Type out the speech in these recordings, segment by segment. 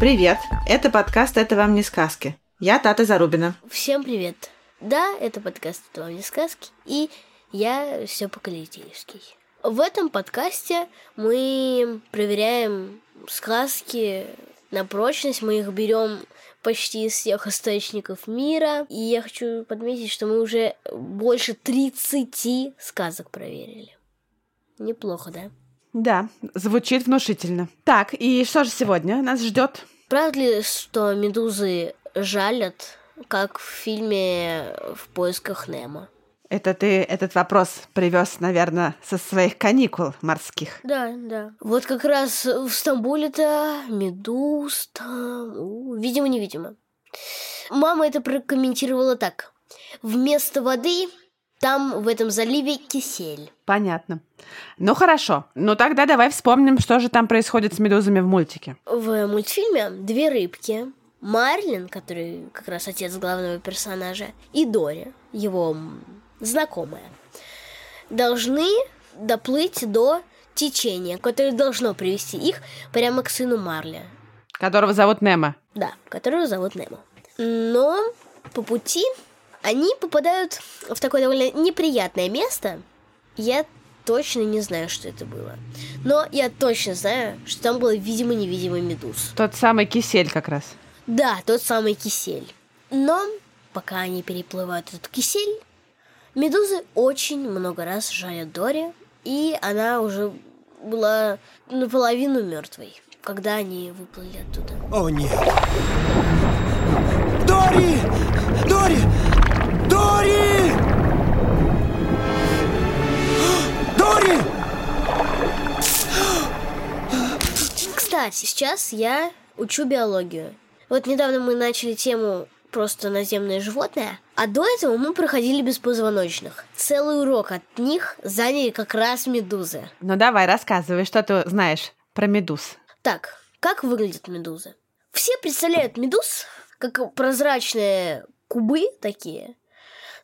Привет! Это подкаст «Это вам не сказки». Я Тата Зарубина. Всем привет! Да, это подкаст «Это вам не сказки» и я все по Калитеевский. В этом подкасте мы проверяем сказки на прочность, мы их берем почти из всех источников мира. И я хочу подметить, что мы уже больше 30 сказок проверили. Неплохо, да? Да, звучит внушительно. Так, и что же сегодня нас ждет? Правда ли, что медузы жалят, как в фильме «В поисках Немо»? Это ты этот вопрос привез, наверное, со своих каникул морских. Да, да. Вот как раз в Стамбуле-то медуз там... у, Видимо-невидимо. Мама это прокомментировала так. Вместо воды там в этом заливе кисель. Понятно. Ну хорошо. Ну тогда давай вспомним, что же там происходит с медузами в мультике. В мультфильме две рыбки. Марлин, который как раз отец главного персонажа, и Дори, его знакомая, должны доплыть до течения, которое должно привести их прямо к сыну Марли. Которого зовут Немо. Да, которого зовут Немо. Но по пути они попадают в такое довольно неприятное место. Я точно не знаю, что это было. Но я точно знаю, что там было видимо-невидимый медуз. Тот самый кисель как раз. Да, тот самый кисель. Но пока они переплывают этот кисель, медузы очень много раз жалят Дори, и она уже была наполовину мертвой, когда они выплыли оттуда. О нет! Дори! Дори! Дори! Кстати, сейчас я учу биологию. Вот недавно мы начали тему просто наземные животные, а до этого мы проходили беспозвоночных. Целый урок от них заняли как раз медузы. Ну давай, рассказывай, что ты знаешь про медуз. Так, как выглядят медузы? Все представляют медуз как прозрачные кубы такие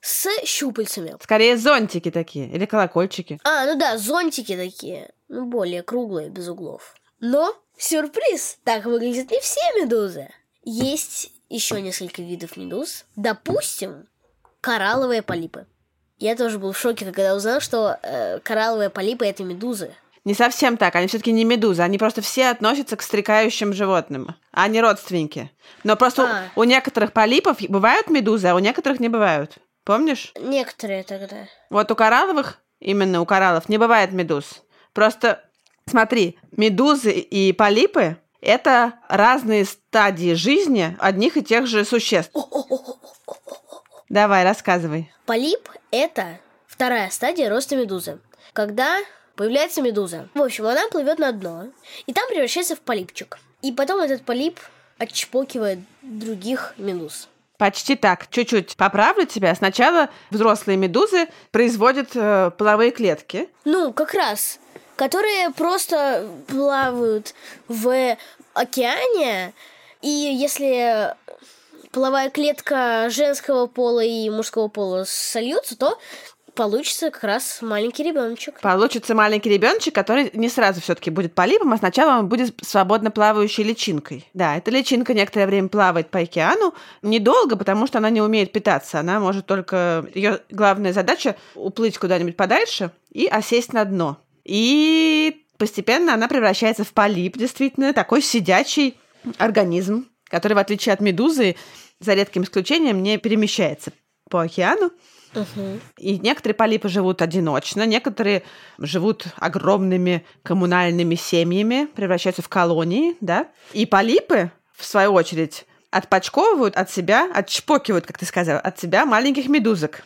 с щупальцами. Скорее зонтики такие или колокольчики. А, ну да, зонтики такие, ну более круглые, без углов. Но сюрприз, так выглядят не все медузы. Есть еще несколько видов медуз. Допустим, коралловые полипы. Я тоже был в шоке, когда узнал, что э, коралловые полипы это медузы. Не совсем так, они все-таки не медузы, они просто все относятся к стрекающим животным, а они родственники. Но просто А. у, у некоторых полипов бывают медузы, а у некоторых не бывают. Помнишь? Некоторые тогда. Вот у коралловых, именно у кораллов, не бывает медуз. Просто смотри, медузы и полипы – это разные стадии жизни одних и тех же существ. Давай, рассказывай. Полип – это вторая стадия роста медузы. Когда появляется медуза. В общем, она плывет на дно, и там превращается в полипчик. И потом этот полип отчпокивает других медуз. Почти так. Чуть-чуть поправлю тебя. Сначала взрослые медузы производят э, половые клетки. Ну, как раз, которые просто плавают в океане, и если половая клетка женского пола и мужского пола сольются, то получится как раз маленький ребеночек. Получится маленький ребеночек, который не сразу все-таки будет полипом, а сначала он будет свободно плавающей личинкой. Да, эта личинка некоторое время плавает по океану, недолго, потому что она не умеет питаться. Она может только... Ее главная задача уплыть куда-нибудь подальше и осесть на дно. И постепенно она превращается в полип, действительно, такой сидячий организм, который, в отличие от медузы, за редким исключением, не перемещается по океану. И некоторые полипы живут одиночно, некоторые живут огромными коммунальными семьями, превращаются в колонии, да. И полипы, в свою очередь, отпочковывают от себя, отчпокивают, как ты сказала, от себя маленьких медузок.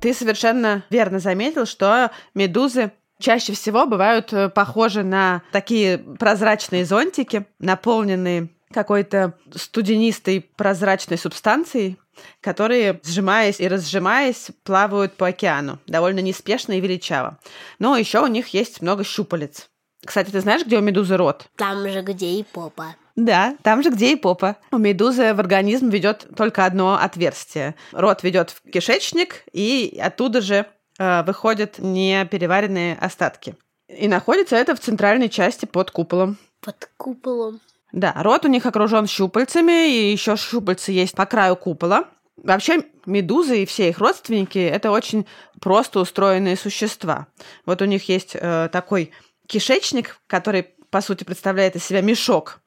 Ты совершенно верно заметил, что медузы чаще всего бывают э, похожи на такие прозрачные зонтики, наполненные какой-то студенистой прозрачной субстанцией, которые, сжимаясь и разжимаясь, плавают по океану довольно неспешно и величаво. Но еще у них есть много щупалец. Кстати, ты знаешь, где у медузы рот? Там же, где и попа. Да, там же, где и попа. У медузы в организм ведет только одно отверстие. Рот ведет в кишечник, и оттуда же э, выходят непереваренные остатки. И находится это в центральной части под куполом. Под куполом. Да, рот у них окружен щупальцами, и еще щупальцы есть по краю купола. Вообще, медузы и все их родственники – это очень просто устроенные существа. Вот у них есть э, такой кишечник, который, по сути, представляет из себя мешок.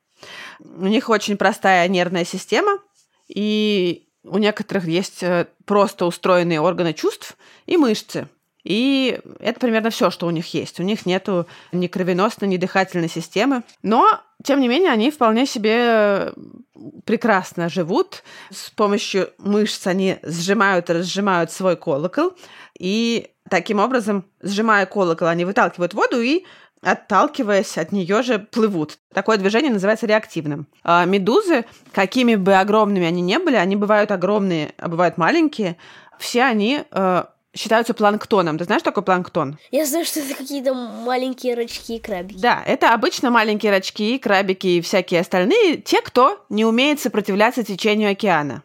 У них очень простая нервная система, и у некоторых есть э, просто устроенные органы чувств и мышцы. И это примерно все, что у них есть. У них нету ни кровеносной, ни дыхательной системы. Но, тем не менее, они вполне себе прекрасно живут. С помощью мышц они сжимают и разжимают свой колокол. И таким образом, сжимая колокол, они выталкивают воду и отталкиваясь от нее же плывут. Такое движение называется реактивным. А медузы, какими бы огромными они ни были, они бывают огромные, а бывают маленькие. Все они э, считаются планктоном. Ты знаешь, что такое планктон? Я знаю, что это какие-то маленькие рачки и крабики. Да, это обычно маленькие рачки, крабики и всякие остальные, те, кто не умеет сопротивляться течению океана.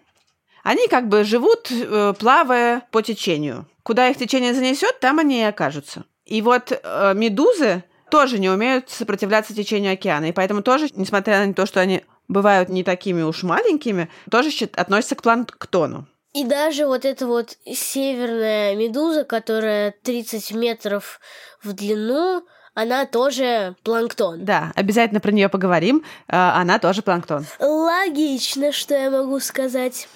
Они как бы живут, э, плавая по течению. Куда их течение занесет, там они и окажутся. И вот э, медузы тоже не умеют сопротивляться течению океана. И поэтому тоже, несмотря на то, что они бывают не такими уж маленькими, тоже относятся к планктону. И даже вот эта вот северная медуза, которая 30 метров в длину, она тоже планктон. Да, обязательно про нее поговорим. А, Она тоже планктон. Логично, что я могу сказать.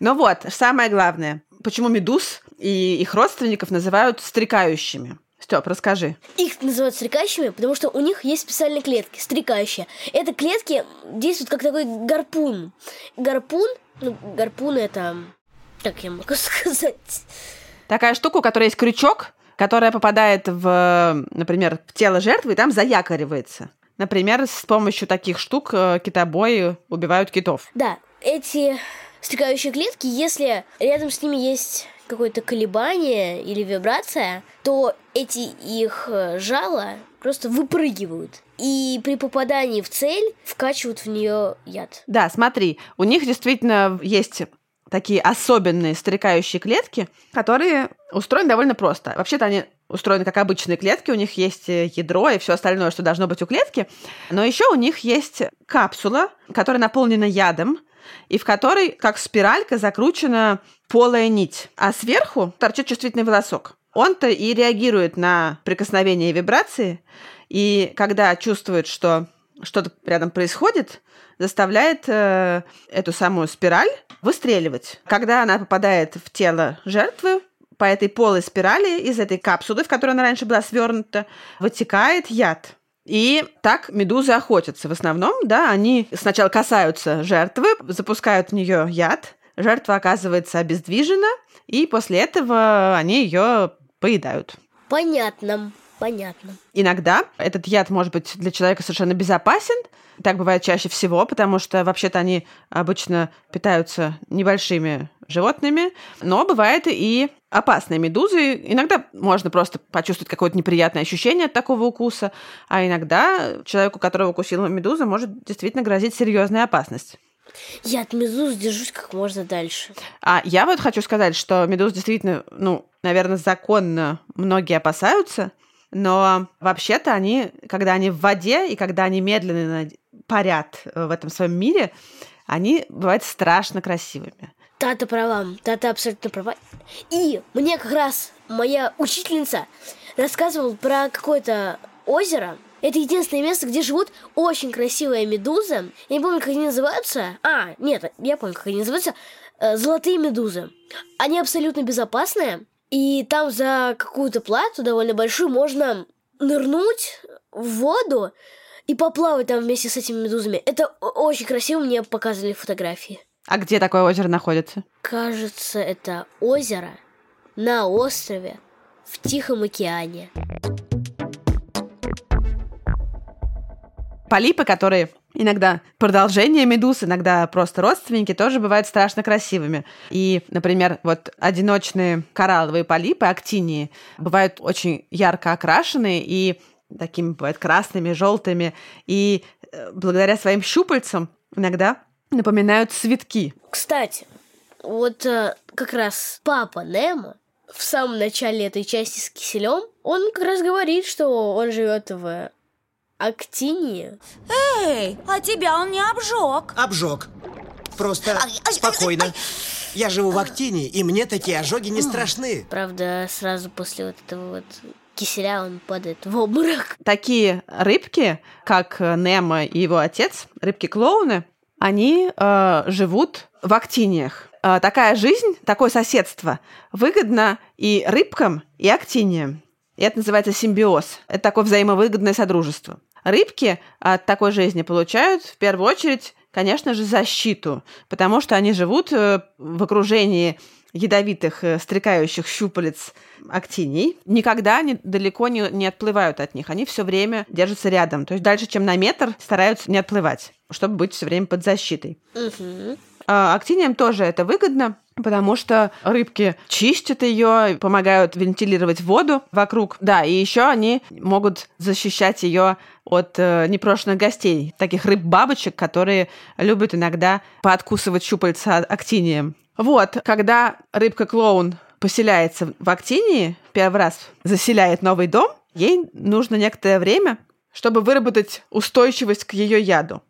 Но вот, самое главное, почему медуз и их родственников называют стрекающими. Степ, расскажи. Их называют стрекающими, потому что у них есть специальные клетки, стрекающие. Это клетки действуют как такой гарпун. Гарпун, ну, гарпун это... Как я могу сказать? Такая штука, у которой есть крючок, которая попадает в, например, в тело жертвы и там заякоривается. Например, с помощью таких штук э, китобои убивают китов. Да, эти стрекающие клетки, если рядом с ними есть какое-то колебание или вибрация, то эти их э, жала просто выпрыгивают. И при попадании в цель вкачивают в нее яд. Да, смотри, у них действительно есть такие особенные стрекающие клетки, которые устроены довольно просто. Вообще-то они устроены как обычные клетки, у них есть э, ядро и все остальное, что должно быть у клетки, но еще у них есть капсула, которая наполнена ядом, и в которой, как спиралька, закручена полая нить, а сверху торчит чувствительный волосок. Он-то и реагирует на прикосновение и вибрации, и когда чувствует, что что-то рядом происходит, заставляет э, эту самую спираль выстреливать. Когда она попадает в тело жертвы, по этой полой спирали из этой капсулы, в которой она раньше была свернута, вытекает яд. И так медузы охотятся. В основном, да, они сначала касаются жертвы, запускают в нее яд, жертва оказывается обездвижена, и после этого они ее поедают. Понятно, понятно. Иногда этот яд может быть для человека совершенно безопасен. Так бывает чаще всего, потому что вообще-то они обычно питаются небольшими животными, но бывает и опасные медузы. Иногда можно просто почувствовать какое-то неприятное ощущение от такого укуса, а иногда человеку, которого укусила медуза, может действительно грозить серьезная опасность. Я от медуз держусь как можно дальше. А я вот хочу сказать, что медуз действительно, ну, наверное, законно многие опасаются, но вообще-то они, когда они в воде и когда они медленно парят в этом своем мире, они бывают страшно красивыми. Тата права, Тата абсолютно права. И мне как раз моя учительница рассказывала про какое-то озеро. Это единственное место, где живут очень красивые медузы. Я не помню, как они называются. А, нет, я помню, как они называются. Э, Золотые медузы. Они абсолютно безопасные. И там за какую-то плату довольно большую можно нырнуть в воду и поплавать там вместе с этими медузами. Это очень красиво, мне показывали фотографии. А где такое озеро находится? Кажется, это озеро на острове в Тихом океане. Полипы, которые иногда продолжение медуз, иногда просто родственники, тоже бывают страшно красивыми. И, например, вот одиночные коралловые полипы, актинии, бывают очень ярко окрашены и такими бывают красными, желтыми. И э, благодаря своим щупальцам иногда напоминают цветки. Кстати, вот э, как раз папа Немо в самом начале этой части с киселем, он как раз говорит, что он живет в Актинии. Эй, а тебя он не обжег. Обжег. Просто Ай, ай, ай, спокойно. ай. Я живу в Актине, и мне такие ожоги не страшны. Правда, сразу после вот этого вот киселя он падает в обморок. Такие рыбки, как Немо и его отец, рыбки-клоуны, они э, живут в актиниях. Э, такая жизнь, такое соседство выгодно и рыбкам, и актиниям. И это называется симбиоз. Это такое взаимовыгодное содружество. Рыбки от такой жизни получают в первую очередь, конечно же, защиту, потому что они живут э, в окружении ядовитых э, стрекающих щупалец актиний. Никогда они далеко не, не отплывают от них. Они все время держатся рядом. То есть дальше, чем на метр, стараются не отплывать, чтобы быть все время под защитой. А актиниям тоже это выгодно, потому что рыбки чистят ее, помогают вентилировать воду вокруг. Да, и еще они могут защищать ее от э, непрошенных гостей, таких рыб-бабочек, которые любят иногда пооткусывать щупальца актиниям. Вот, когда рыбка-клоун поселяется в актинии, первый раз заселяет новый дом, ей нужно некоторое время, чтобы выработать устойчивость к ее яду.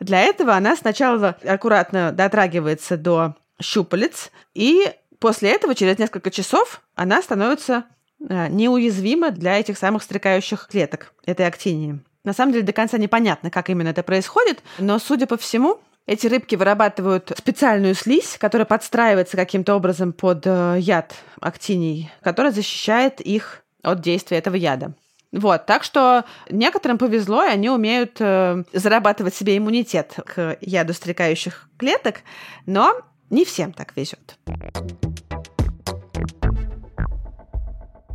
Для этого она сначала аккуратно дотрагивается до щупалец, и после этого, через несколько часов, она становится э, неуязвима для этих самых стрекающих клеток этой актинии. На самом деле до конца непонятно, как именно это происходит, но, судя по всему, эти рыбки вырабатывают специальную слизь, которая подстраивается каким-то образом под э, яд актиний, которая защищает их от действия этого яда. Вот, так что некоторым повезло, и они умеют э, зарабатывать себе иммунитет к яду стрекающих клеток, но не всем так везет.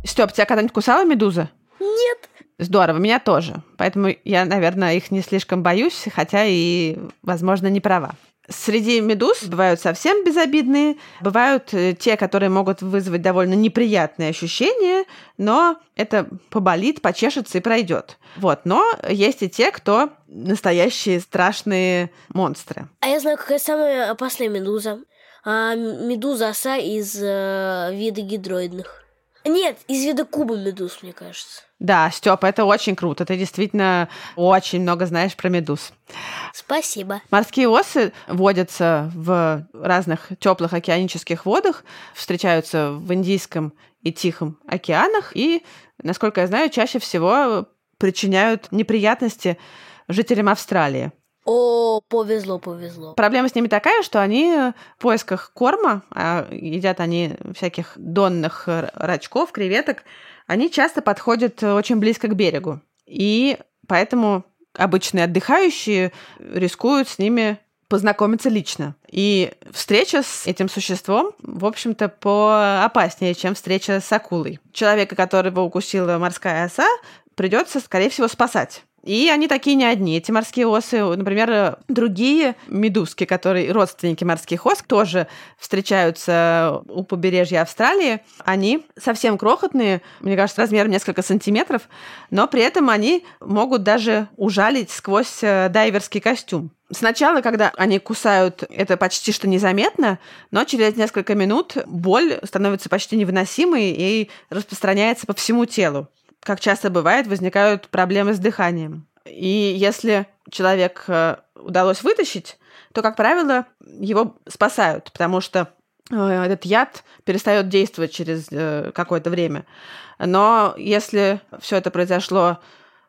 Степ, тебя когда-нибудь кусала медуза? Нет. Здорово, меня тоже. Поэтому я, наверное, их не слишком боюсь, хотя и, возможно, не права. Среди медуз бывают совсем безобидные, бывают э, те, которые могут вызвать довольно неприятные ощущения, но это поболит, почешется и пройдет. Вот, но есть и те, кто настоящие страшные монстры. А я знаю, какая самая опасная медуза. А, медуза оса из э, вида гидроидных. Нет, из вида куба медуз, мне кажется. Да, Степа, это очень круто. Ты действительно очень много знаешь про медуз. Спасибо. Морские осы водятся в разных теплых океанических водах, встречаются в Индийском и Тихом океанах и, насколько я знаю, чаще всего причиняют неприятности жителям Австралии. О, повезло, повезло. Проблема с ними такая, что они в поисках корма, а едят они всяких донных рачков, креветок, они часто подходят очень близко к берегу. И поэтому обычные отдыхающие рискуют с ними познакомиться лично. И встреча с этим существом, в общем-то, поопаснее, чем встреча с акулой. Человека, которого укусила морская оса, придется, скорее всего, спасать. И они такие не одни. Эти морские осы, например, другие медузки, которые родственники морских ос, тоже встречаются у побережья Австралии. Они совсем крохотные, мне кажется, размером несколько сантиметров, но при этом они могут даже ужалить сквозь э, дайверский костюм. Сначала, когда они кусают, это почти что незаметно, но через несколько минут боль становится почти невыносимой и распространяется по всему телу как часто бывает, возникают проблемы с дыханием. И если человек э, удалось вытащить, то, как правило, его спасают, потому что э, этот яд перестает действовать через э, какое-то время. Но если все это произошло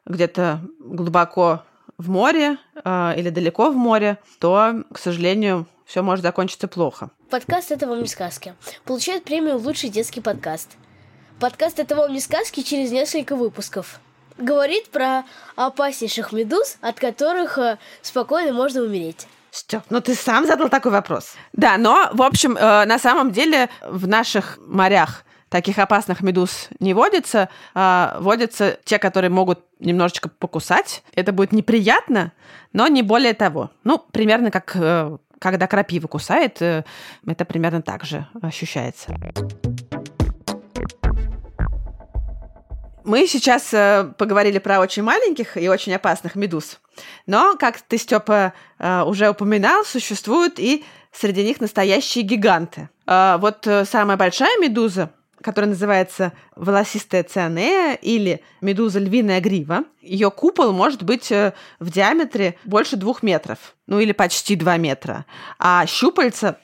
где-то глубоко в море или далеко в море, то, к сожалению, все может закончиться плохо. Подкаст «Это вам не сказки» получает премию «Лучший детский подкаст». Подкаст «Это вам не сказки» через несколько выпусков. Говорит про опаснейших медуз, от которых э, спокойно можно умереть. Степ, ну ты сам задал такой вопрос. Да, но, в общем, э, на самом деле в наших морях таких опасных медуз не водится. А водятся те, которые могут немножечко покусать. Это будет неприятно, но не более того. Ну, примерно как э, когда крапива кусает, э, это примерно так же ощущается. Мы сейчас э, поговорили про очень маленьких и очень опасных медуз. Но, как ты, Степа, э, уже упоминал, существуют и среди них настоящие гиганты. Э, вот э, самая большая медуза, которая называется волосистая цианея или медуза львиная грива, ее купол может быть э, в диаметре больше двух метров, ну или почти два метра. А щупальца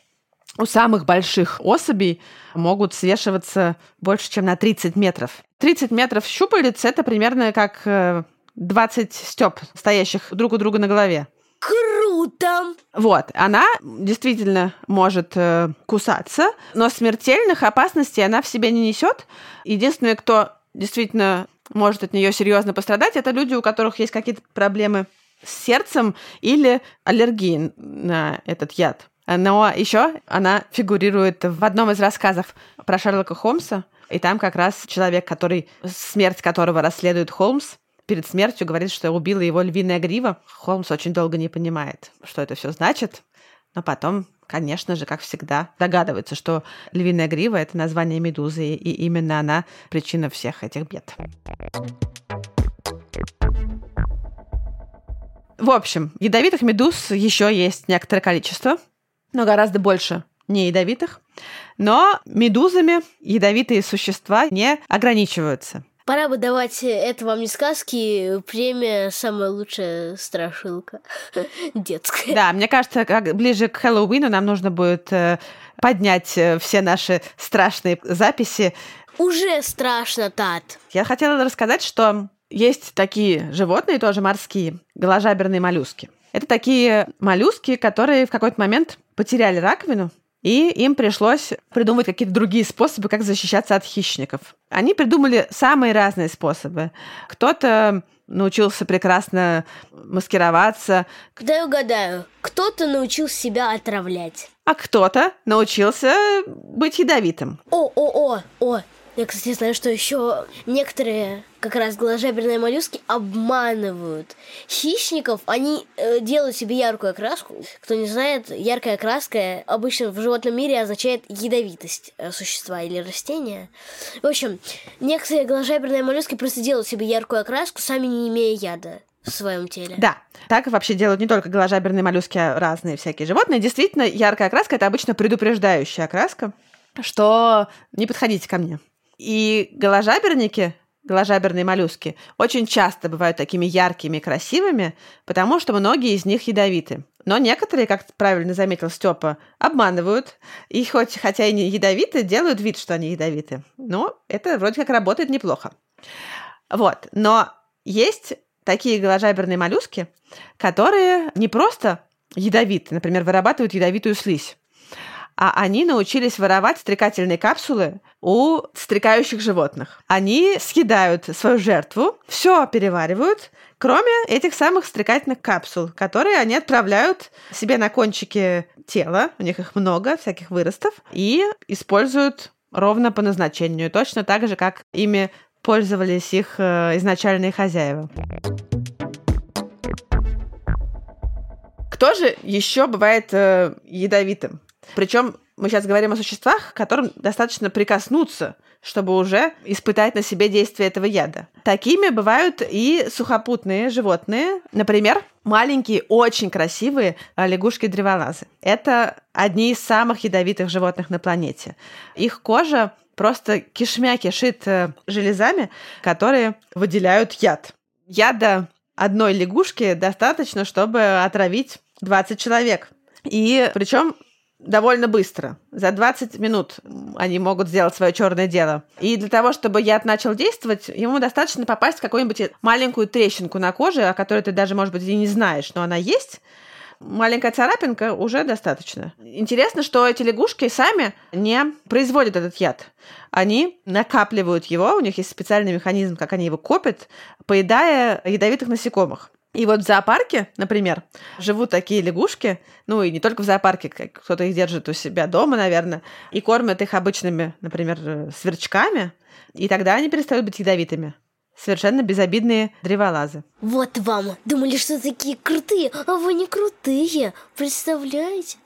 у самых больших особей могут свешиваться больше, чем на 30 метров. 30 метров щупалец – это примерно как э, 20 степ, стоящих друг у друга на голове. Круто! Вот, она действительно может э, кусаться, но смертельных опасностей она в себе не несет. Единственное, кто действительно может от нее серьезно пострадать, это люди, у которых есть какие-то проблемы с сердцем или аллергии на этот яд. Но еще она фигурирует в одном из рассказов про Шерлока Холмса, и там как раз человек, который, смерть которого расследует Холмс, перед смертью говорит, что убила его львиная грива. Холмс очень долго не понимает, что это все значит, но потом, конечно же, как всегда, догадывается, что львиная грива — это название медузы, и именно она причина всех этих бед. В общем, ядовитых медуз еще есть некоторое количество, но гораздо больше не ядовитых. Но медузами ядовитые существа не ограничиваются. Пора бы давать это вам не сказки, премия «Самая лучшая страшилка» детская. Да, мне кажется, как ближе к Хэллоуину нам нужно будет э, поднять э, все наши страшные записи. Уже страшно, Тат. Я хотела рассказать, что есть такие животные, тоже морские, голожаберные моллюски. Это такие моллюски, которые в какой-то момент потеряли раковину, и им пришлось придумать какие-то другие способы, как защищаться от хищников. Они придумали самые разные способы. Кто-то научился прекрасно маскироваться, Дай угадаю, кто-то научил себя отравлять. а кто-то научился быть ядовитым. О, о, о, о. Я, кстати, знаю, что еще некоторые как раз голожаберные моллюски обманывают хищников. Они э, делают себе яркую окраску. Кто не знает, яркая окраска обычно в животном мире означает ядовитость э, существа или растения. В общем, некоторые голожаберные моллюски просто делают себе яркую окраску, сами не имея яда в своем теле. Да, так вообще делают не только голожаберные моллюски, а разные всякие животные. Действительно, яркая окраска – это обычно предупреждающая окраска, что не подходите ко мне. И голожаберники, голожаберные моллюски, очень часто бывают такими яркими и красивыми, потому что многие из них ядовиты. Но некоторые, как правильно заметил Степа, обманывают. И хоть, хотя и не ядовиты, делают вид, что они ядовиты. Но это вроде как работает неплохо. Вот. Но есть такие голожаберные моллюски, которые не просто ядовиты, например, вырабатывают ядовитую слизь, а они научились воровать стрекательные капсулы у стрекающих животных. Они съедают свою жертву, все переваривают, кроме этих самых стрекательных капсул, которые они отправляют себе на кончики тела, у них их много, всяких выростов, и используют ровно по назначению, точно так же, как ими пользовались их э, изначальные хозяева. Кто же еще бывает э, ядовитым? Причем мы сейчас говорим о существах, которым достаточно прикоснуться, чтобы уже испытать на себе действие этого яда. Такими бывают и сухопутные животные, например, маленькие, очень красивые лягушки-древолазы. Это одни из самых ядовитых животных на планете. Их кожа просто кишмя кишит э, железами, которые выделяют яд. Яда одной лягушки достаточно, чтобы отравить 20 человек. И причем довольно быстро. За 20 минут они могут сделать свое черное дело. И для того, чтобы яд начал действовать, ему достаточно попасть в какую-нибудь маленькую трещинку на коже, о которой ты даже, может быть, и не знаешь, но она есть. Маленькая царапинка уже достаточно. Интересно, что эти лягушки сами не производят этот яд. Они накапливают его, у них есть специальный механизм, как они его копят, поедая ядовитых насекомых. И вот в зоопарке, например, живут такие лягушки, ну и не только в зоопарке, кто-то их держит у себя дома, наверное, и кормят их обычными, например, э, сверчками, и тогда они перестают быть ядовитыми. Совершенно безобидные древолазы. Вот вам. Думали, что такие крутые, а вы не крутые. Представляете?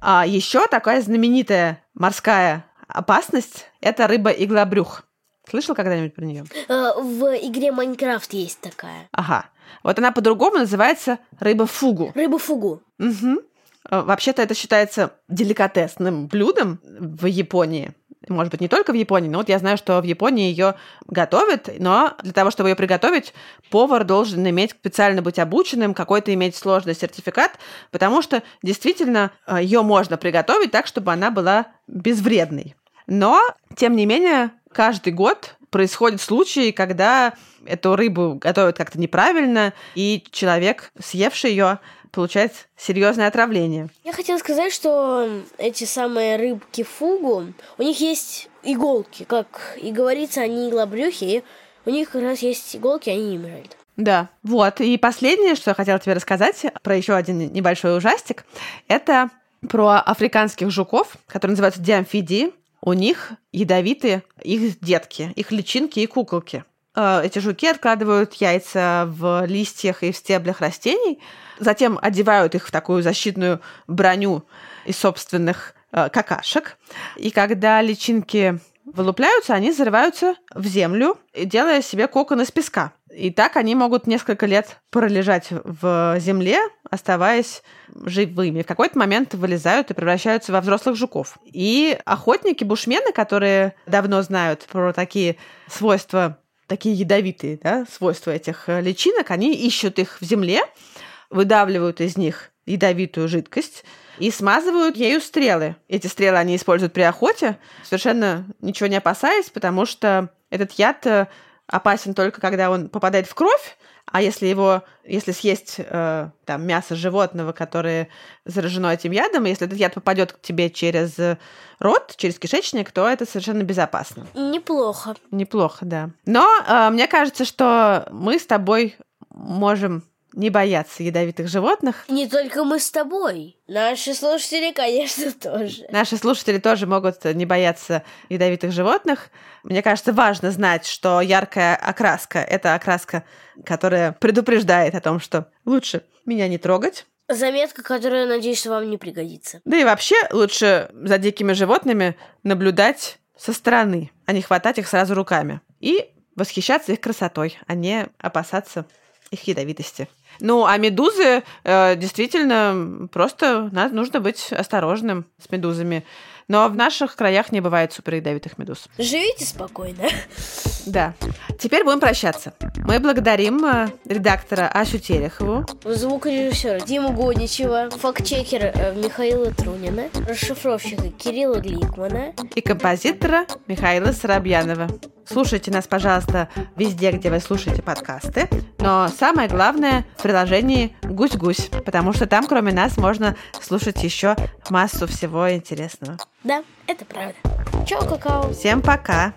А еще такая знаменитая морская опасность – это рыба-иглобрюх. Слышал когда-нибудь про нее? Э, В игре Майнкрафт есть такая. Ага. Вот она по-другому называется рыба-фугу. Рыба-фугу. Мгм. Э, Вообще-то это считается деликатесным блюдом в Японии. Может быть, не только в Японии, но вот я знаю, что в Японии ее готовят, но для того, чтобы ее приготовить, повар должен иметь специально быть обученным, какой-то иметь сложный сертификат, потому что действительно ее можно приготовить так, чтобы она была безвредной. Но, тем не менее, каждый год происходят случаи, когда эту рыбу готовят как-то неправильно, и человек, съевший ее, получает серьезное отравление. Я хотела сказать, что эти самые рыбки фугу, у них есть иголки, как и говорится, они иглобрюхи, и у них как раз есть иголки, они им жалят. Да, вот. И последнее, что я хотела тебе рассказать про еще один небольшой ужастик, это про африканских жуков, которые называются диамфидии. У них ядовитые их детки, их личинки и куколки. Э, Эти жуки откладывают яйца в листьях и в стеблях растений, затем одевают их в такую защитную броню из собственных э, какашек. И когда личинки вылупляются, они зарываются в землю, делая себе кокон из песка. И так они могут несколько лет пролежать в земле, оставаясь живыми. В какой-то момент вылезают и превращаются во взрослых жуков. И охотники, бушмены, которые давно знают про такие свойства, такие ядовитые да, свойства этих э, личинок, они ищут их в земле, выдавливают из них ядовитую жидкость и смазывают ею стрелы. Эти стрелы они используют при охоте, совершенно ничего не опасаясь, потому что этот яд э, опасен только когда он попадает в кровь, а если его, если съесть э, там мясо животного, которое заражено этим ядом, если этот яд попадет к тебе через рот, через кишечник, то это совершенно безопасно. Неплохо. Неплохо, да. Но э, мне кажется, что мы с тобой можем не бояться ядовитых животных. Не только мы с тобой. Наши слушатели, конечно, тоже. Наши слушатели тоже могут не бояться ядовитых животных. Мне кажется, важно знать, что яркая окраска – это окраска, которая предупреждает о том, что лучше меня не трогать. Заметка, которая, надеюсь, вам не пригодится. Да и вообще лучше за дикими животными наблюдать со стороны, а не хватать их сразу руками. И восхищаться их красотой, а не опасаться их ядовитости. Ну, а медузы э, действительно просто надо, нужно быть осторожным с медузами. Но в наших краях не бывает суперядовитых медуз. Живите спокойно. Да. Теперь будем прощаться. Мы благодарим э, редактора Асю Терехову, Звукорежиссера Диму Годичева, фактчекера э, Михаила Трунина, расшифровщика Кирилла Гликмана. и композитора Михаила Соробьянова. Слушайте нас, пожалуйста, везде, где вы слушаете подкасты. Но самое главное в приложении «Гусь-гусь», потому что там, кроме нас, можно слушать еще массу всего интересного. Да, это правда. Чао, какао. Всем пока!